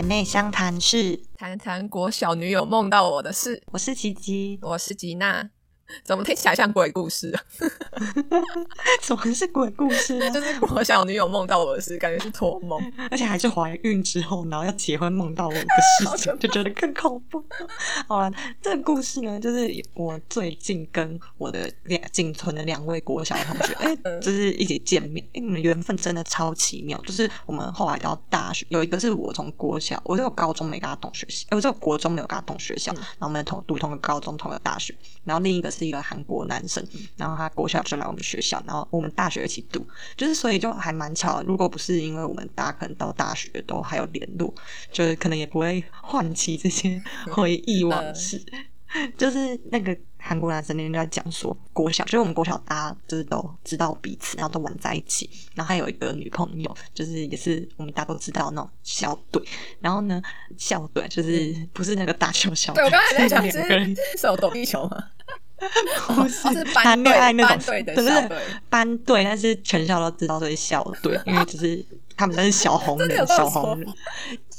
姐妹相谈室，谈谈国小女友梦到我的事。我是琪琪，我是吉娜。怎么听起来像鬼故事？怎么是鬼故事呢？就是我小女友梦到我的事，感觉是托梦，而且还是怀孕之后，然后要结婚梦到我的事情，就觉得更恐怖。好了，这个故事呢，就是我最近跟我的两仅存的两位国小同学，哎，就是一起见面，哎，你们缘分真的超奇妙。就是我们后来到大学，有一个是我从国小，我这个高中没跟他同学校，哎，我这个国中没有跟他同学校，然后我们同读同个高中，同个大学，然后另一个是。是一个韩国男生，然后他国小就来我们学校，然后我们大学一起读，就是所以就还蛮巧。如果不是因为我们大家可能到大学都还有联络，就是可能也不会唤起这些回忆往事。就是那个韩国男生那天就在讲说，国小就是我们国小大家就是都知道彼此，然后都玩在一起。然后还有一个女朋友，就是也是我们大家都知道那种校队。然后呢，校队就是不是那个大球校队，我刚才在讲是手抖地球吗？不是谈恋爱那种，不是班队，但是全校都知道所以校队，因为只是他们都是小红人，小红人。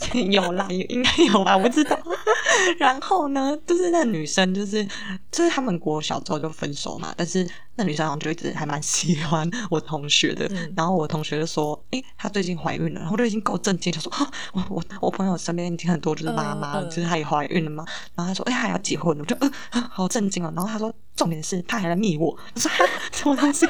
有啦，应该有吧，我不知道。然后呢，就是那女生，就是就是他们国小之后就分手嘛，但是那女生好像就一直还蛮喜欢我同学的。然后我同学就说：“哎，她最近怀孕了。”然后就已经够震惊，就说：“ 我我我朋友身边已经很多就是妈妈，就是她也怀孕了嘛。”然后她说：“哎，还要结婚了。”我就嗯，好震惊哦。然后她说：“重点是他还来密我，我说什么东西？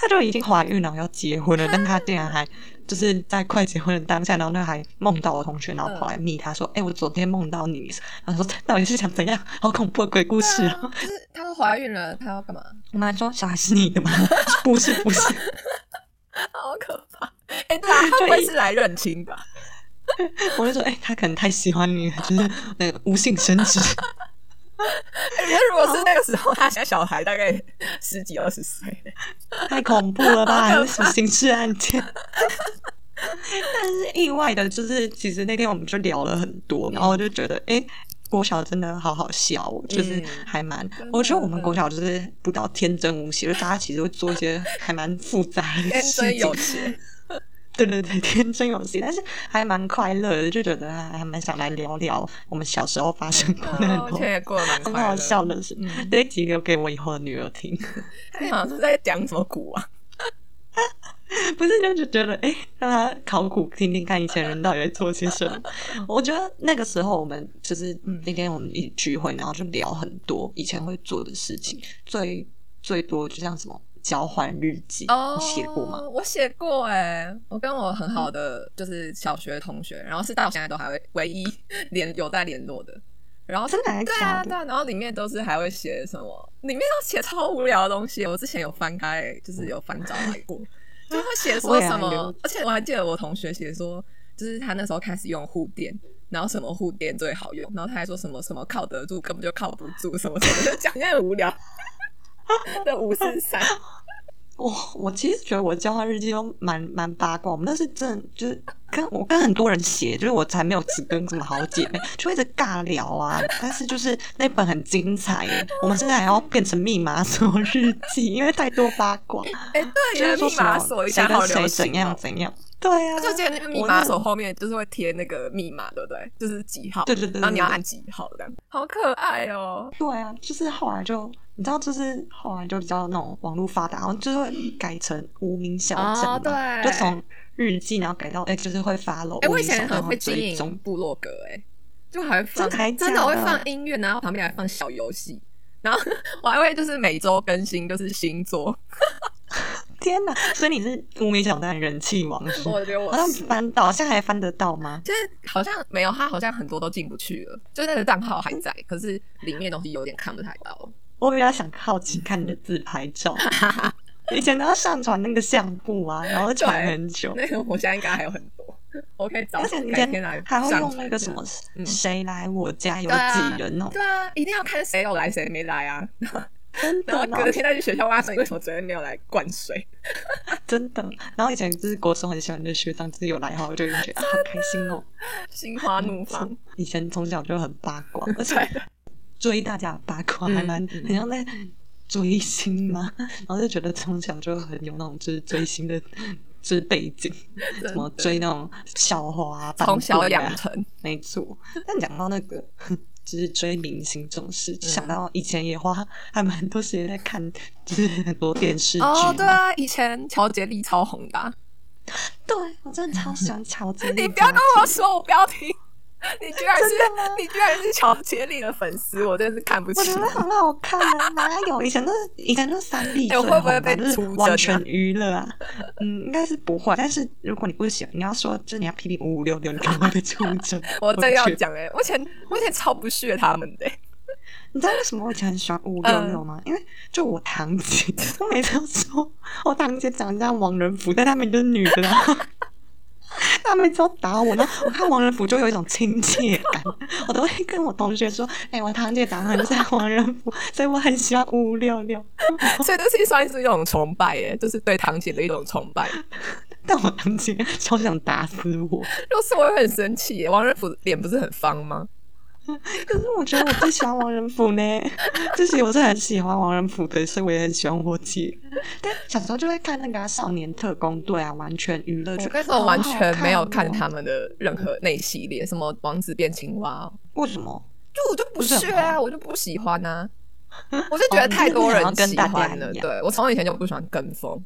他就已经怀孕了，要结婚了，但他竟然还。”就是在快结婚的当下，然后那还梦到我同学，然后跑来密他说：“哎，我昨天梦到你。”然后说：“到底是想怎样？好恐怖的鬼故事啊！” 就是她都怀孕了，她要干嘛？我妈说：“小孩是你的吗？” 不是，不是，好可怕！哎，他会是来认亲吧？我就说：“哎，他可能太喜欢你了，就是那个无性生殖。”那如果是那个时候，他现在小孩大概十几二十岁，太恐怖了吧？还是什么刑事案件？但是意外的就是，其实那天我们就聊了很多，然后我就觉得，哎，国小真的好好笑，就是还蛮……我觉得我们国小就是不到天真无邪，就大家其实会做一些还蛮复杂的事情。对对对，天真有戏，但是还蛮快乐的，就觉得还蛮想来聊聊我们小时候发生过的很多很好笑的事，这几个给我以后的女儿听。他好像是在讲什么古啊？不是，就觉得哎，让他考古听听看以前人到底在做些什么。我觉得那个时候我们就是那天我们一起聚会，然后就聊很多以前会做的事情，最最多就像什么。交换日记，你写过吗？我写过哎，我跟我很好的就是小学同学，然后是到现在都还会唯一联有在联络的。然后真的对啊对啊，然后里面都是还会写什么？里面都写超无聊的东西。我之前有翻开，就是有翻找来过，就会写说什么。而且我还记得我同学写说，就是他那时候开始用护垫，然后什么护垫最好用，然后他还说什么什么靠得住，根本就靠不住，什么什么，就讲很无聊。的五四三，我我其实觉得我交换日记都蛮蛮八卦，我们那是真就是跟我跟很多人写，就是我才没有只跟什么好姐妹，就一直尬聊啊。但是就是那本很精彩耶，我们现在还要变成密码锁日记，因为太多八卦。哎，对，就是密码锁一下好谁怎样怎样。对啊，就记得那个密码锁后面就是会贴那个密码，对不对？就是几号？对对对，然后你要按几号的，好可爱哦。对啊，就是后来就。你知道，就是后来就比较那种网络发达，然后就会改成无名小站嘛，就从日记然后改到哎，就是会发楼。哎，我以前很会经营部落格，哎，就还会放，真的会放音乐，然后旁边还放小游戏，然后 我还会就是每周更新，就是星座。天哪！所以你是无名小站人气王，我觉得我好像翻到，现在还翻得到吗？就是好像没有，他好像很多都进不去了，就那个账号还在，可是里面东西有点看不太到。我比较想好奇看你的自拍照，以前都要上传那个相簿啊，然后传很久。那个我现在应该还有很多，我可以找。而且你天来还会用那个什么谁来我家有几人哦？对啊，一定要看谁有来谁没来啊！真的，然后隔天再去学校挖水，为什么昨天没有来灌水？真的。然后以前就是国中很喜欢的学长，就是有来哈，我就觉得好开心哦，心花怒放。以前从小就很八卦，而且。追大家八卦还蛮很像在追星嘛，然后就觉得从小就很有那种就是追星的就是背景，什么追那种校花，从小养成，没错。但讲到那个，就是追明星这种事，想到以前也花还蛮多时间在看，就是很多电视剧。哦，对啊，以前乔杰利超红的。对，我真的超喜欢乔杰利。你不要跟我说，我不要听。你居然是你居然是乔杰利的粉丝，我真是看不起。我觉得很好看啊，哪有以前都是以前都是三 D，会不会被完全娱乐啊？嗯，应该是不会。但是如果你不喜欢，你要说就是你要批评五五六六，你可能会被出征。我真要讲哎，我以前我以前超不屑他们的。你知道为什么我以前很喜欢五五六六吗？因为就我堂姐，我每次都说我堂姐长得像王仁甫，但他们就是女的。他每次都打我呢，我看王仁甫就有一种亲切感，我都会跟我同学说：“哎，我堂姐长得很像王仁甫，所以我很喜欢五五六六。”所以这是算是一种崇拜耶，就是对堂姐的一种崇拜。但我堂姐超想打死我，若是我会很生气耶。王仁甫脸不是很方吗？可是我觉得我最喜欢王仁甫呢，就是我是很喜欢王仁甫的，所以我也很喜欢我姐。但小时候就会看那个《少年特工队》啊，完全娱乐。我那时候完全没有看他们的任何那系列，什么《王子变青蛙》。为什么？就我就不屑啊，我就不喜欢啊。我是觉得太多人喜欢了。对我从以前就不喜欢跟风。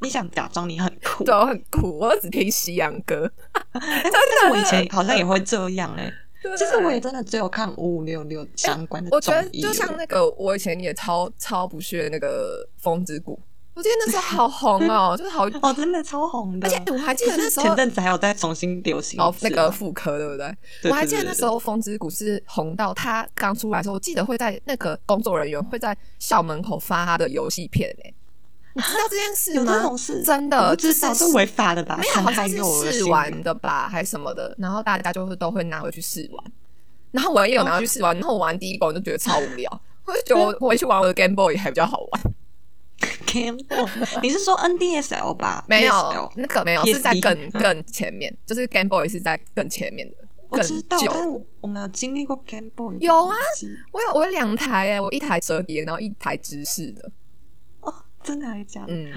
你想假装你很酷？对，我很酷，我只听西洋歌。但是我以前好像也会这样哎。其实我也真的只有看五五六六相关的我觉得就像那个，我以前也超超不屑那个风之谷，我记得那时候好红哦，就是好哦，真的超红的。而且我还记得那时候前阵子还有在重新流行哦，那个妇科对不对？我还记得那时候风之谷是红到他刚出来的时候，我记得会在那个工作人员会在校门口发他的游戏片诶。你知道这件事吗？有这种事，真的，至少是违法的吧？没有，好像是试玩的吧，还是什么的。然后大家就是都会拿回去试玩。然后我也有拿回去试玩，然后我玩第一关就觉得超无聊，我就觉得 我回去玩我的 Game Boy 还比较好玩。Game Boy，你是说 NDSL 吧？没有，那个没有，是在更更前面，就是 Game Boy 是在更前面的。我知道，但我没有经历过 Game Boy。有啊，我有我有两台哎，我一台折叠，然后一台直视的。真的还假？嗯，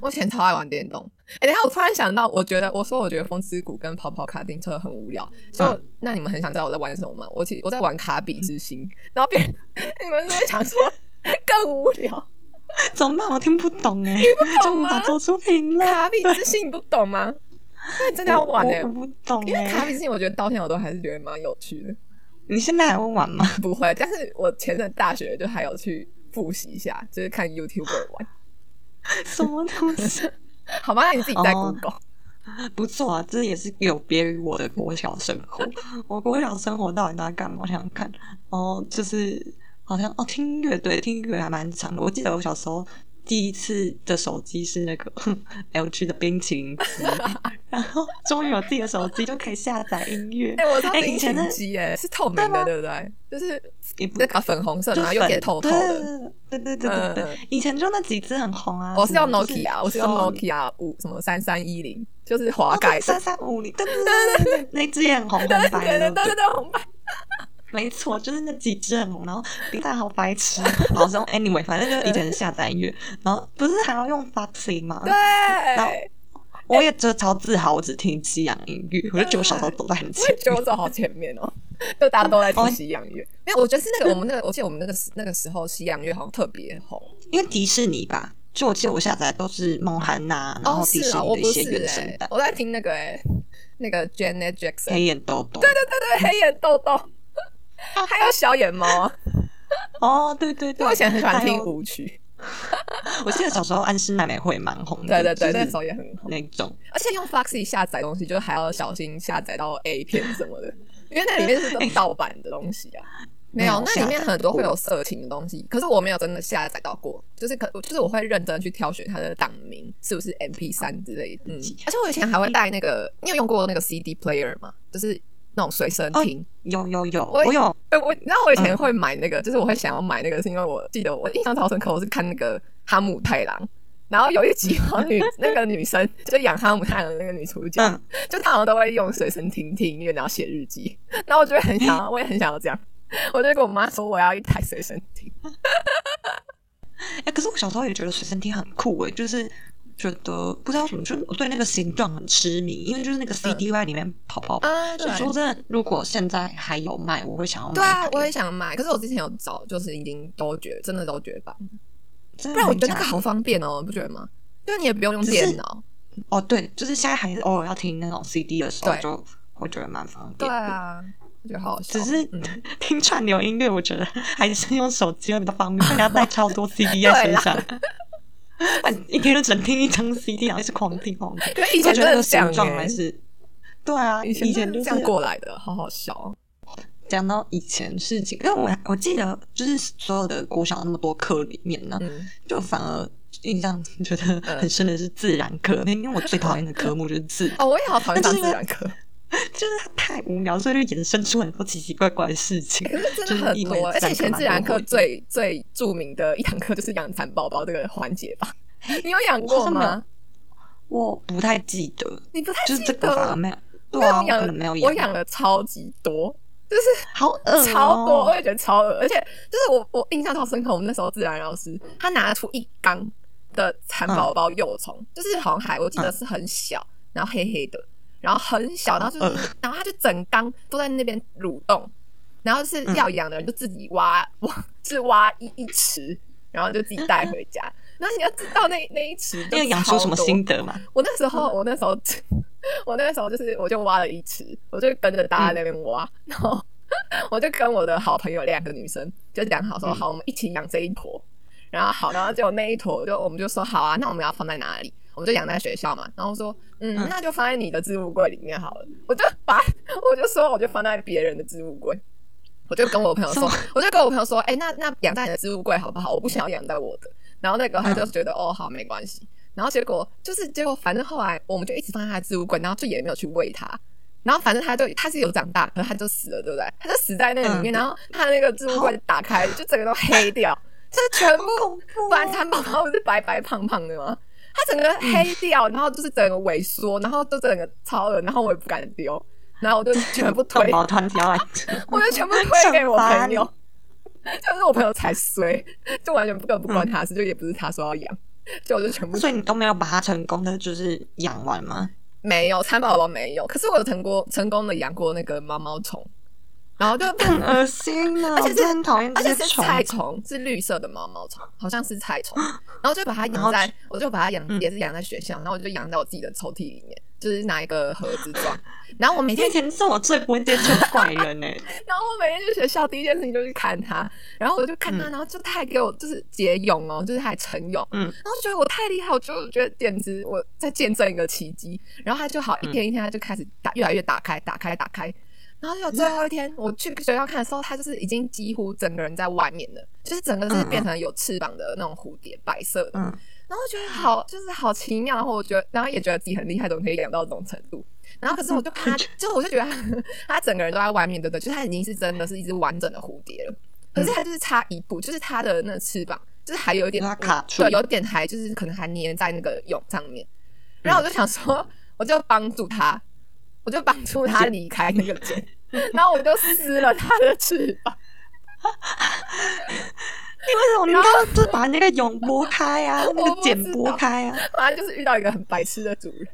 我以前超爱玩电动。哎，等下我突然想到，我觉得我说我觉得风之谷跟跑跑卡丁车很无聊。就那你们很想知道我在玩什么吗？我其我在玩卡比之心。然后别 人你们在想说更无聊，怎么办？我听不懂哎，听不懂吗？做出评论。卡比之心你不懂吗？那真的要玩哎，我不懂。因为卡比之心，我觉得到现在我都还是觉得蛮有趣的。你现在还会玩吗？不会，但是我前阵大学就还有去复习一下，就是看 YouTube 玩。什么东西？好吧，那你自己在 Google。不错啊，这也是有别于我的国小生活。我国小生活到底在干嘛？我想想看。哦，就是好像哦，听音乐，队，听音乐还蛮长的。我记得我小时候。第一次的手机是那个 LG 的冰淇淋机，然后终于有自己的手机就可以下载音乐。哎，我知以前的机哎是透明的，对不对？就是那个粉红色，然后又点透透的。对对对对对，以前就那几只很红啊。我是用 Nokia，我是用 Nokia 五什么三三一零，就是滑盖三三五零，对对对对 对，那只也很红，红白的，对对对红白。没错，就是那几只很红，然后比赛好白痴，老是用 Anyway，反正就以前是下载音乐，然后不是还要用 Foxy 吗？对。然后我也真的超自豪，我只听西洋音乐，我就觉得我小时候走在很前，我觉得我走好前面哦，就大家都在听西洋乐。没有，我觉得是那个我们那个，我记得我们那个那个时候西洋乐好像特别红，因为迪士尼吧，就我记得我下载都是梦涵娜，然后迪士尼的一些原声带。我在听那个哎，那个 Janet Jackson，黑眼豆豆，对对对对，黑眼豆豆。还有小野猫哦，对对对，我以前很喜欢听舞曲。我记得小时候安室奈美惠蛮红的，对对对，那时候也很红那种。而且用 Foxy 下载东西，就还要小心下载到 A 片什么的，因为那里面是盗版的东西啊。没有，那里面很多会有色情的东西，可是我没有真的下载到过。就是可，就是我会认真去挑选它的档名是不是 MP 三之类的。嗯，而且我以前还会带那个，你有用过那个 CD player 吗？就是。那种随身听，有有有，我有。哎，我，然后我以前会买那个，就是我会想要买那个，是因为我记得我印象超深刻，我是看那个哈姆太郎，然后有一集女那个女生就养哈姆太郎的那个女主角，就她好像都会用随身听听音乐，然后写日记。然后我就很想，我也很想要这样，我就跟我妈说我要一台随身听。哎，可是我小时候也觉得随身听很酷哎，就是觉得不知道什么，就我对那个形状很痴迷，因为就是那个 CDY 里面跑跑跑。啊，对所以说真的，如果现在还有卖，我会想要买。对啊，我也。想买，可是我之前有找，就是已经都绝，真的都绝版。不不然我觉得那个好方便哦，你不觉得吗？因为你也不用用电脑。哦，对，就是现在还是偶尔要听那种 CD 的时候，对就会觉得蛮方便对。啊，我觉得好。只是嗯听串流音乐，我觉得还是用手机会比较方便，不要带超多 CD 在身上。啊一天就只能听一张 CD，然后一直狂听狂听。对以前我觉得那个真的这样形状欸还是，对啊，以以前就是这样过来的，好好笑哦。讲到以前事情，因为我我记得就是所有的国小那么多课里面呢，嗯，就反而印象觉得很深的是自然课，因为我最讨厌的科目就是自然，哦，我也好讨厌自然课，就是它太无聊，所以就衍生出很多奇奇怪怪的事情。可是真的很多，而且以前自然课最最著名的一堂课就是养蚕宝宝这个环节吧？你有养过吗？我不太记得，你不太记就是这个？没有，对啊，我因为我养可能没有我养了超级多，就是好恶哦超多，我也觉得超恶，而且就是我我印象超深刻，我们那时候自然老师他拿出一缸的蚕宝宝幼虫，就是好像还我记得是很小，然后黑黑的，然后很小，然后就然后他就整缸都在那边蠕动，然后是要养的人就自己挖 挖，是挖一一池，然后就自己带回家。然后你要知道那那一池就那个养出什么心得嘛？我那时候，我那时候，我那时候就是，我就挖了一池，我就跟着大家在那边挖，然后 我就跟我的好朋友两个女生就讲好说，嗯好，我们一起养这一坨。然后好，然后结果那一坨就我们就说好啊，那我们要放在哪里？我们就养在学校嘛。然后说，嗯，嗯那就放在你的置物柜里面好了。我就把 我就说我就放在别人的置物柜。我就跟我朋友说，我就跟我朋友说，哎、那那养在你的置物柜好不好？我不想要养在我的。然后那个他就觉得，哦，好，没关系。然后结果就是结果，反正后来我们就一直放在他的置物柜，然后就也没有去喂它。然后反正他就他是有长大，可是他就死了，对不对？他就死在那个里面，嗯然后他那个置物柜打开，就整个都黑掉，就是全部不然蚕宝宝不是白白胖胖的吗？它整个黑掉，然后就是整个萎缩，然后就整个超了，然后我也不敢丢，然后我就全部 推 我就全部推给我朋友，就是我朋友才衰，就完全不根本不关他的事，就也不是他说要养，就我就全部所以你都没有把它成功的就是养完吗？没有蚕宝宝没有，可是我有成功成功的养过那个毛毛虫，然后就很恶心啊！而且是很讨厌而且。是菜虫，是绿色的毛毛虫，好像是菜虫。然后就把它养在，我就把它养，嗯也是养在学校，然后我就养在我自己的抽屉里面，就是拿一个盒子装。然后我每天以，前是我最不会接触的怪人呢、然后我每天去学校，第一件事情就去看它，然后我就看它，嗯然后就它还给我就是结蛹哦，就是它还成蛹，嗯，然后就觉得我太厉害，我就觉得简直我在见证一个奇迹。然后它就好一天一天，它就开始打越来越打开，打开，打开。然后就最后一天，我去学校看的时候，它就是已经几乎整个人在外面了，就是整个是变成有翅膀的那种蝴蝶，白色的。嗯，然后觉得好，就是好奇妙，然后我觉得，然后也觉得自己很厉害，怎么可以养到这种程度？然后可是我就看它，就我就觉得它它整个人都在外面，对不对？就是它已经是真的是一只完整的蝴蝶了，可是它就是差一步，就是它的那个翅膀，就是还有一点卡住对，有点还就是可能还粘在那个蛹上面。然后我就想说，我就帮助它，我就绑住它离开那个茧，然后我就撕了它的翅膀。你为什么你刚刚就把那个蛹拨开啊，那个茧知道拨开啊？反正就是遇到一个很白痴的主人，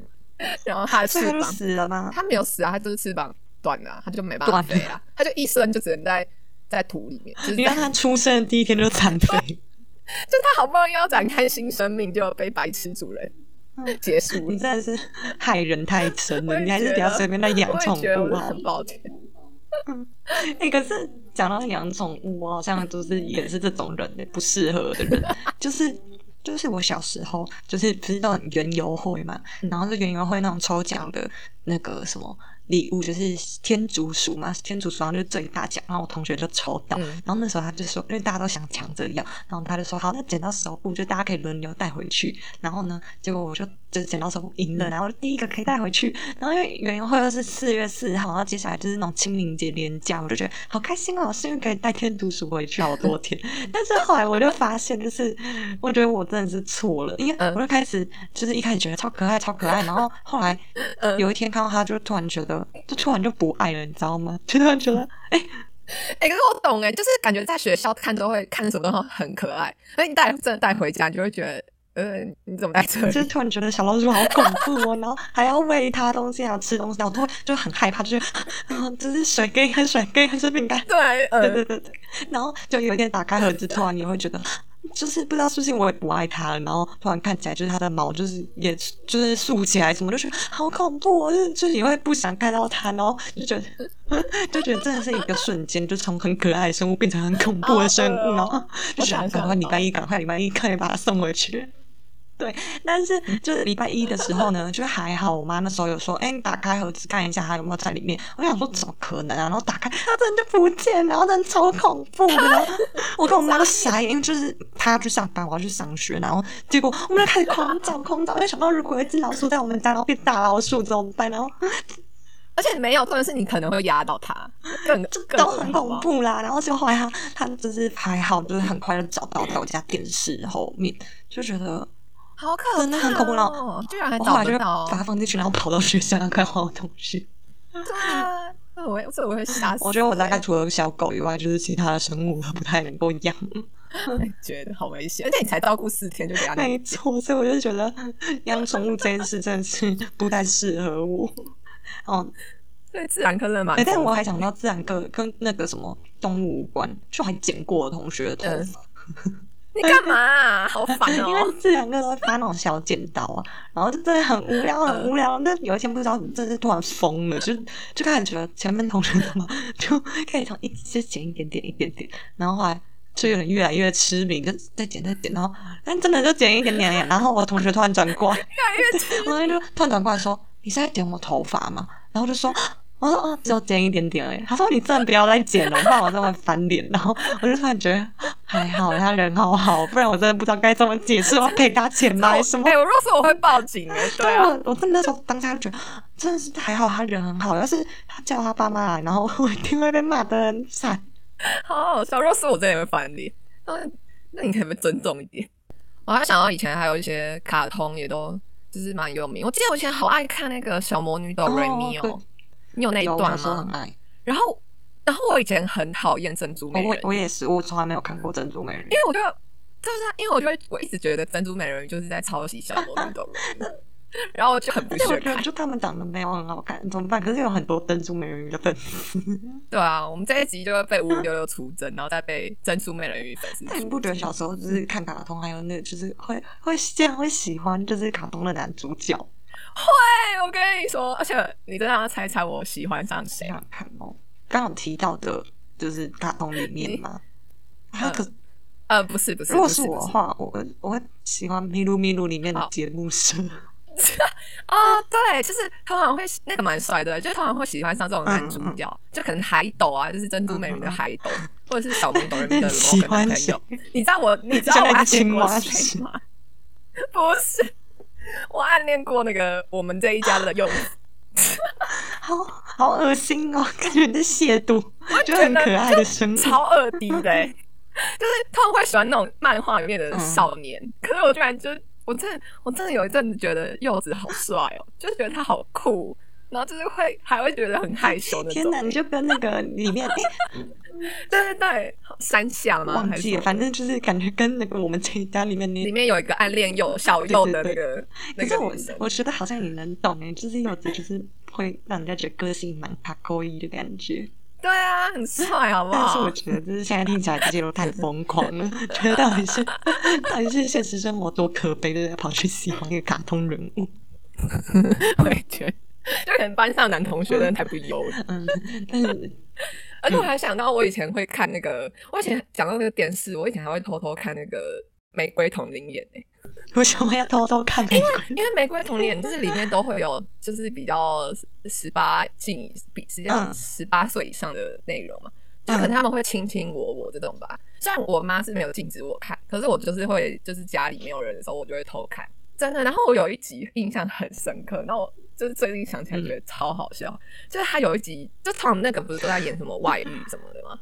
然后它的翅膀死了吗？它没有死啊，它就是翅膀断了啊、它就没办法飞了它就一生就只能在在土里面，就是在你看它出生的第一天就残废，就它好不容易要展开新生命，就被白痴主人 结束。你真的是害人太深了，你还是不要随便来养宠物好了。很抱歉，嗯哎、可是讲到养宠物，我好像就是也是这种人、欸，不适合的人，就是。就是我小时候，就是不是那种园游会嘛，然后是园游会那种抽奖的那个什么礼物，就是天竺鼠嘛，天竺鼠好像就是最大奖，然后我同学就抽到，嗯。然后那时候他就说，因为大家都想抢着要，然后他就说好，那剪到手部就大家可以轮流带回去，然后呢，结果我就就是剪刀手布赢了，然后第一个可以带回去，然后因为园游会又是四月四号，然后接下来就是那种清明节连假，我就觉得好开心哦，是因为可以带天读书回去好多天，但是后来我就发现，就是我觉得我真的是错了，因为嗯我就开始就是一开始觉得超可爱超可爱，然后后来 嗯。有一天看到他，就突然觉得，就突然就不爱了，你知道吗？就突然觉得，哎、哎、可是我懂哎、就是感觉在学校看都会看什么都很可爱，那你带真的带回家，你就会觉得呃，你怎么在这里？就是突然觉得小老鼠好恐怖哦，然后还要喂它东西，还要吃东西，然后都会就很害怕，就是啊，这是水给还是水给还是饼干？对，呃对对对对，然后就有一天打开盒子，突然你会觉得。就是不知道是不是我也不爱它了，然后突然看起来就是它的毛就是也就是竖起来什么，就觉得好恐怖，就就也会不想看到它，然后就觉得 就觉得真的是一个瞬间，就从很可爱的生物变成很恐怖的生物，然后就想赶快礼拜一赶快礼拜一可以把它送回去。对，但是就是礼拜一的时候呢，就还好。我妈那时候有说：“哎，你打开盒子看一下，它有没有在里面。”我想说怎么可能啊？然后打开，它真的就不见，然后真的超恐怖的。我跟我妈都傻眼，因为就是她要去上班，我要去上学，然后结果我们就开始狂找狂找，就想到如果有一只老鼠在我们家，然后变大老鼠怎么办？然后而且没有，重点是你可能会压到它，更都很恐怖啦。然后就后来他他就是还好，就是很快就找到在我家电视后面，就觉得。好可真的很恐怖哦！居然还找得到，把它放进去，然后跑到学校看好东西。对啊，我这我会吓死。我觉得我大概除了小狗以外，就是其他的生物都不太能够养。觉得好危险，而且你才照顾四天就给它。没错，所以我就觉得养宠物这件事真的是不太适合我。哦，对，自然科的嘛。但我还想到自然科跟那个什么动物无关，就还剪过同学的头发。你干嘛？好烦哦！因为这两个都会发那种小剪刀啊，然后就真的很无聊，很无聊。但有一天不知道怎么，真是突然疯了，就就开始觉得前面同学怎么，就开始从一直剪一点点，一点点，然后后来就有点越来越痴迷，就再剪再剪，然后但真的就剪一点点。然后我同学突然转过来，越来越痴迷，就突然转过来说：“你是在剪我头发吗？”然后就说。我说哦，只有剪一点点而已。他说你真的不要再剪了，不然我真的会翻脸。然后我就突然觉得还好，他人好好，不然我真的不知道该怎么解释，我赔他钱吗？什么？哎，我若是我会报警哎。对啊，我真的那时候当下就觉得真的是还好，他人很好。要是他叫他爸妈来，然后我一定会被骂的很惨。好好笑，若是我真的会翻脸。那那你可不可以尊重一点？我还想到以前还有一些卡通也都就是蛮有名。我记得我以前好爱看那个小魔女哆瑞咪哦。你有那一段吗？然后，然后我以前很讨厌珍珠美人，我我也是，我从来没有看过珍珠美人，因为我觉得就是因为我就会我一直觉得珍珠美人鱼就是在抄袭小魔女的，然后我就很不喜欢，就他们长得没有很好看，怎么办？可是有很多珍珠美人鱼的粉丝，对啊，我们这一集就会被五五六六出征，然后再被珍珠美人鱼粉丝。那你不觉得小时候就是看卡通，还有那就是会会这样会喜欢就是卡通的男主角？会，我跟你说，而且你真的要猜猜我喜欢上谁？想看哦，刚刚提到的就是卡通里面吗？还有个呃，不是不是，如果是我的话，我我会喜欢《咪噜咪噜》里面的节目社。哦，对，就是通常会那个蛮帅的，就通常会喜欢上这种男主角，就可能海斗啊，就是珍珠美人的海斗，或者是小明斗人的某个 朋友。你知道我，你知道我暗恋过谁吗？不是。我暗恋过那个我们这一家的柚子，好好恶心哦！感觉你在亵渎，就很可爱的生物，超二 D 的，就是他们会喜欢那种漫画里面的少年。可是我居然就，我真的，我真的有一阵子觉得柚子好帅哦，就是觉得他好酷。然后就是会还会觉得很害羞的。天哪，你就跟那个里面，对对对，三下吗？忘记了，反正就是感觉跟那个我们这一家里面，里面有一个暗恋有小幼的那个可是我我觉得好像你能懂哎，就是柚子就是会让人家觉得个性蛮卡勾一的感觉。对啊，很帅，好不好？但是我觉得就是现在听起来这些都太疯狂了，觉得到底是到底是现实生活多可悲的，跑去喜欢一个卡通人物。我也觉得。就可能班上男同学真的太不优了，嗯，但是，而且我还想到我以前会看那个，我以前讲到那个电视，我以前还会偷偷看那个《玫瑰童林演》诶。为什么要偷偷看？因为因为《玫瑰童林演》就是里面都会有就是比较十八禁，比实际上十八岁以上的内容嘛，就可能他们会卿卿我我这种吧。虽然我妈是没有禁止我看，可是我就是会就是家里没有人的时候，我就会偷看。真的，然后我有一集印象很深刻，然后我就是最近想起来觉得超好笑，就是他有一集，就他们那个不是都在演什么外遇什么的吗？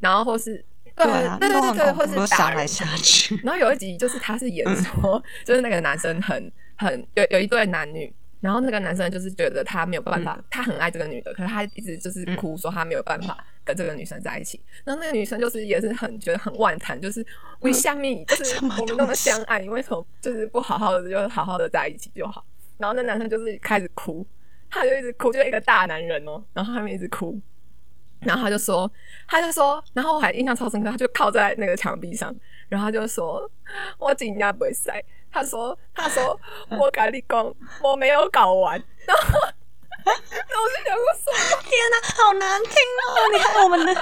然后或是对对对对，或是打来下去。然后有一集就是他是演说，就是那个男生很很有有一对男女，然后那个男生就是觉得他没有办法，他很爱这个女的，可是他一直就是哭说他没有办法跟这个女生在一起。然后那个女生就是也是很觉得很万谈，就是为下面就是我们那么相爱，你为什么就是不好好的就好好的在一起就好？然后那男生就是开始哭，他就一直哭，就一个大男人哦，然后他们一直哭。然后他就说，他就说，然后我还印象超深刻，他就靠在那个墙壁上，然后他就说：“我今天不会塞。”他说：“他说我跟你讲，我没有搞完。”然后，然后我就想说：“天哪，好难听哦！你看我们的，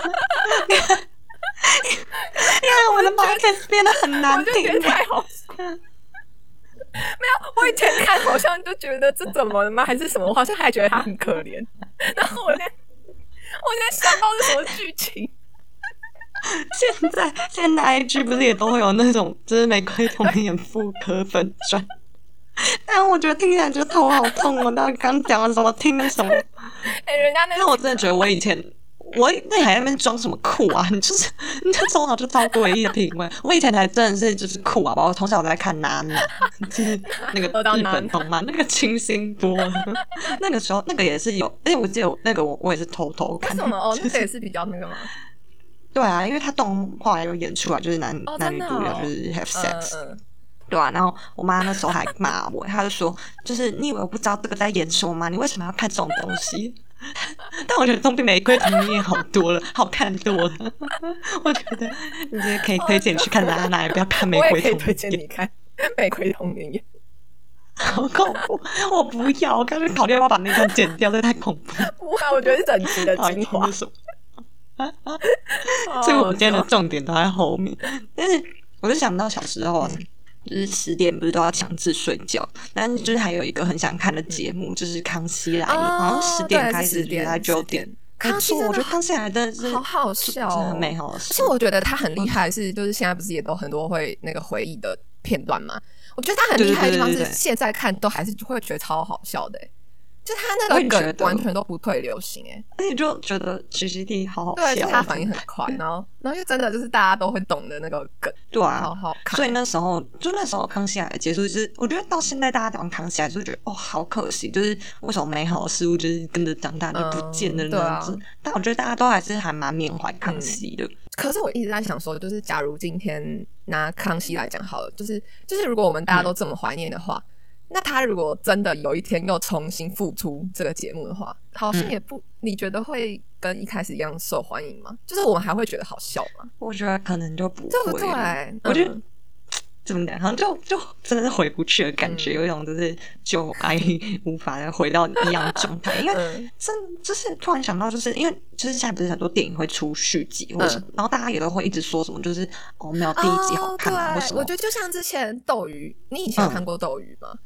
你看，你看我们的 podcast 变得很难听，太好笑。没有，我以前看好像就觉得这怎么了吗？还是什么？我好像还觉得他很可怜。然后我在。我现在想到是什么剧情？现在现在 IG 不是也都会有那种，就是玫瑰童年妇科粉砖，但我觉得听起来就头好痛哦。那刚讲了什么？听了什么？哎，人家那那我真的觉得我以前。我那你还在那边装什么酷啊？你就是你这从小就超诡异的品味。我以前才真的是就是酷啊！我从小在看娜娜，就是那个日本动漫，那个清新波。那个时候那个也是有，而且我记得那个我我也是偷偷看。为什么哦？那个也是比较那个吗？对啊，因为他动画有演出来，就是男男女主角就是 have sex，对啊。然后我妈那时候还骂我，她就说：“就是你以为我不知道这个在演什么吗？你为什么要看这种东西？” 但我觉得总比玫瑰童年好多了，好看多了。我觉得你觉得可以推荐你去看娜娜，也不要看玫瑰童年。推荐你看玫瑰童年，好恐怖！我不要，我刚才考虑要不要把那段剪掉，这太恐怖。不啊，我觉得是整集的 精华。所以，我们今天的重点都在后面。但是，我就想到小时候。就是十点不是都要强制睡觉，但就是还有一个很想看的节目，就是《康熙来了》，好像十点开始，点到九点。康熙，我觉得康熙来的好好笑，很美好。而且我觉得他很厉害，是就是现在不是也都很多会那个回忆的片段嘛？我觉得他很厉害的地方是现在看都还是会觉得超好笑的。就他那个梗完全都不退流行哎，而且就觉得 G G D 好好笑，对，他反应很快，然后 然后又真的就是大家都会懂的那个梗，对啊，好好看。所以那时候就那时候康熙来的结束，就是我觉得到现在大家讲康熙来就觉得哦好可惜，就是为什么美好的事物就是跟着长大就不见了那样子。但我觉得大家都还是还蛮缅怀康熙的。可是我一直在想说，就是假如今天拿康熙来讲好了，就是就是如果我们大家都这么怀念的话。那他如果真的有一天又重新复出这个节目的话，好像也不，你觉得会跟一开始一样受欢迎吗？就是我们还会觉得好笑吗？我觉得可能就不会。对不对？我觉得怎么讲，好像就就真的是回不去的感觉，有一种就是就爱无法再回到一样的状态。因为真就是突然想到，就是因为就是现在不是很多电影会出续集，或者然后大家也都会一直说什么，就是哦没有第一集好看啊，或什么。我觉得就像之前斗鱼，你以前有看过斗鱼吗？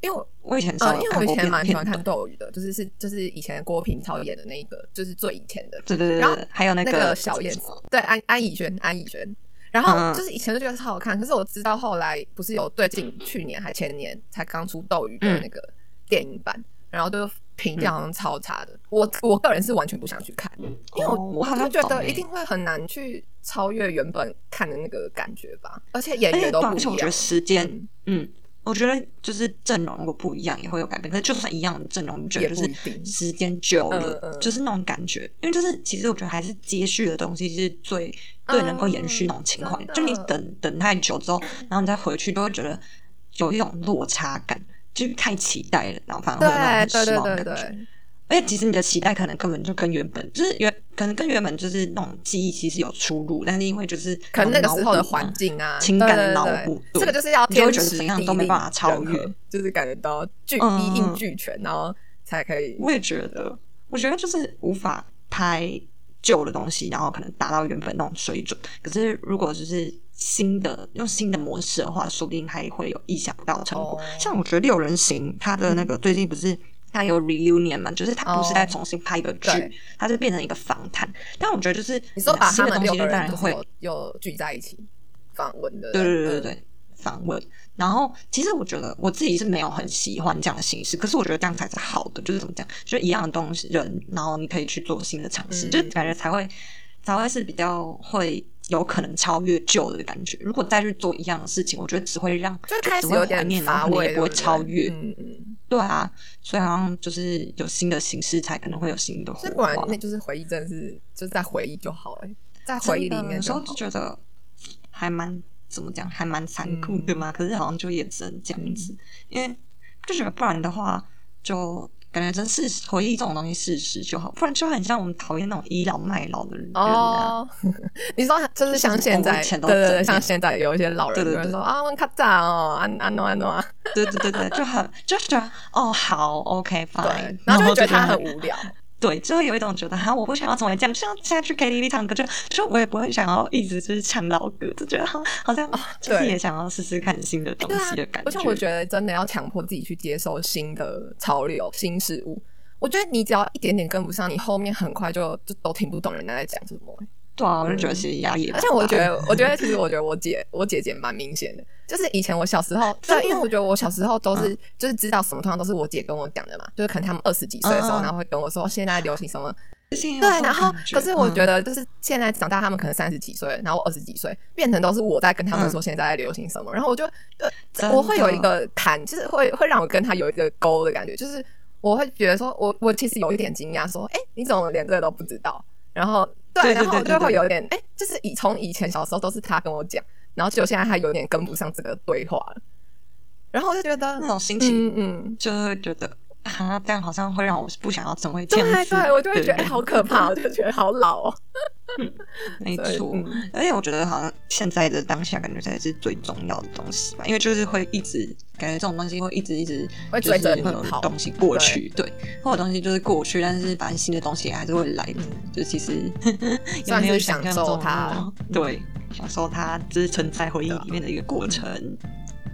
因为我以前呃，因为我以前蛮喜欢看斗鱼的，就是是就是以前郭平超演的那一个，就是最以前的。对对对。然后还有那个小燕子，对安安以轩，安以轩。然后就是以前就觉得超好看，可是我知道后来不是有最近去年还前年才刚出斗鱼的那个电影版，然后就评价好像超差的。我我个人是完全不想去看，因为我我好像觉得一定会很难去超越原本看的那个感觉吧，而且演员都不一样。我觉得时间，嗯。我觉得就是阵容如果不一样也会有改变，可是就算一样的阵容，你觉得就是时间久了，就是那种感觉。因为就是其实我觉得还是接续的东西是最最能够延续那种情况。就你等等太久之后，然后你再回去，都会觉得有一种落差感，就是太期待了，然后反而会很失望的感觉。而且其实你的期待可能根本就跟原本就是原可能跟原本就是那种记忆其实有出入，但是因为就是可能那个时候的环境啊、情感的脑补，这个就是要天时地利都没办法超越，就是感觉到俱一应俱全，然后才可以。我也觉得，我觉得就是无法拍旧的东西，然后可能达到原本那种水准。可是如果就是新的用新的模式的话，说不定还会有意想不到的成果。像我觉得六人行，他的那个最近不是。它有 reunion 嘛，就是它不是在重新拍一个剧，它是变成一个访谈。但我觉得就是你说把他们六个人会又聚在一起访问的，对对对对对，访问。然后其实我觉得我自己是没有很喜欢这样的形式，可是我觉得这样才是好的，就是怎么讲，就是一样的东西人，然后你可以去做新的尝试，就感觉才会才会是比较会有可能超越旧的感觉。如果再去做一样的事情，我觉得只会让就开始有点乏味，不会超越。嗯嗯。对啊，所以好像就是有新的形式，才可能会有新的火所以果然花。那就是回忆，真的是就是在回忆就好了，在回忆里面有时候就。觉得还蛮怎么讲，还蛮残酷的嘛。可是好像就也只能这样子，因为就觉得不然的话，就感觉真是回忆这种东西事实就好，不然就很像我们讨厌那种倚老卖老的人啊。哦，你说就是像现在，对对对，像现在有一些老人对对对。就会说啊，我卡赞哦，安安诺安诺啊，对对对对，就很就是觉得哦好 OK fine，然后就会觉得他很就无聊，对，就会有一种觉得哈，我不想要成为这样，就像现在去 KTV 唱歌，就就我也不会想要一直就是唱老歌，就觉得好好像就是也想要试试看新的东西的感觉，而且我觉得真的要强迫自己去接受新的潮流、新事物。我觉得你只要一点点跟不上，你后面很快就就都听不懂人家在讲什么。对啊，我就觉得其实压力也蛮而，且我觉得，我觉得其实我觉得我姐我姐姐蛮明显的，就是以前我小时候，对，因为我觉得我小时候都是、就是知道什么，通常都是我姐跟我讲的嘛，就是可能他们二十几岁的时候，然后会跟我说现在流行什么，对对，然后可是我觉得，就是现在长大，他们可能三十几岁，然后我二十几岁，变成都是我在跟他们说现在在流行什么，然后我就呃我会有一个坎，就是会会让我跟他有一个沟的感觉，就是我会觉得说我我其实有一点惊讶，说哎你怎么连这个都不知道？然后对，然后我就会有点哎，就是以从以前小时候都是他跟我讲，然后就现在他有点跟不上这个对话了，然后我就觉得那种心情，嗯嗯。就会觉得啊，这样好像会让我不想要成为这对样子，对，我就会觉得好可怕，我就觉得好老哦。没错，而且我觉得好像现在的当下感觉才是最重要的东西吧，因为就是会一直感觉这种东西会一直一直会追着你跑东西过去，对，或者东西就是过去，但是反正新的东西还是会来的，就其实也算没有享受它。对，享受它就是存在回忆里面的一个过程。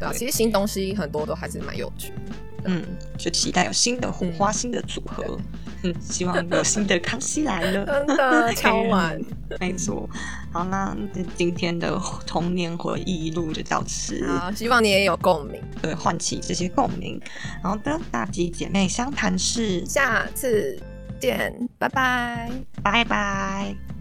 对啊，其实新东西很多都还是蛮有趣的。嗯，就期待有新的火花、新的组合。嗯，希望有新的康熙来了。真的 超晚，没错。好，那今天的童年回忆录就到此，好，希望你也有共鸣。对，唤起这些共鸣。好的，大吉姐妹相谈室，下次见，拜拜。拜拜。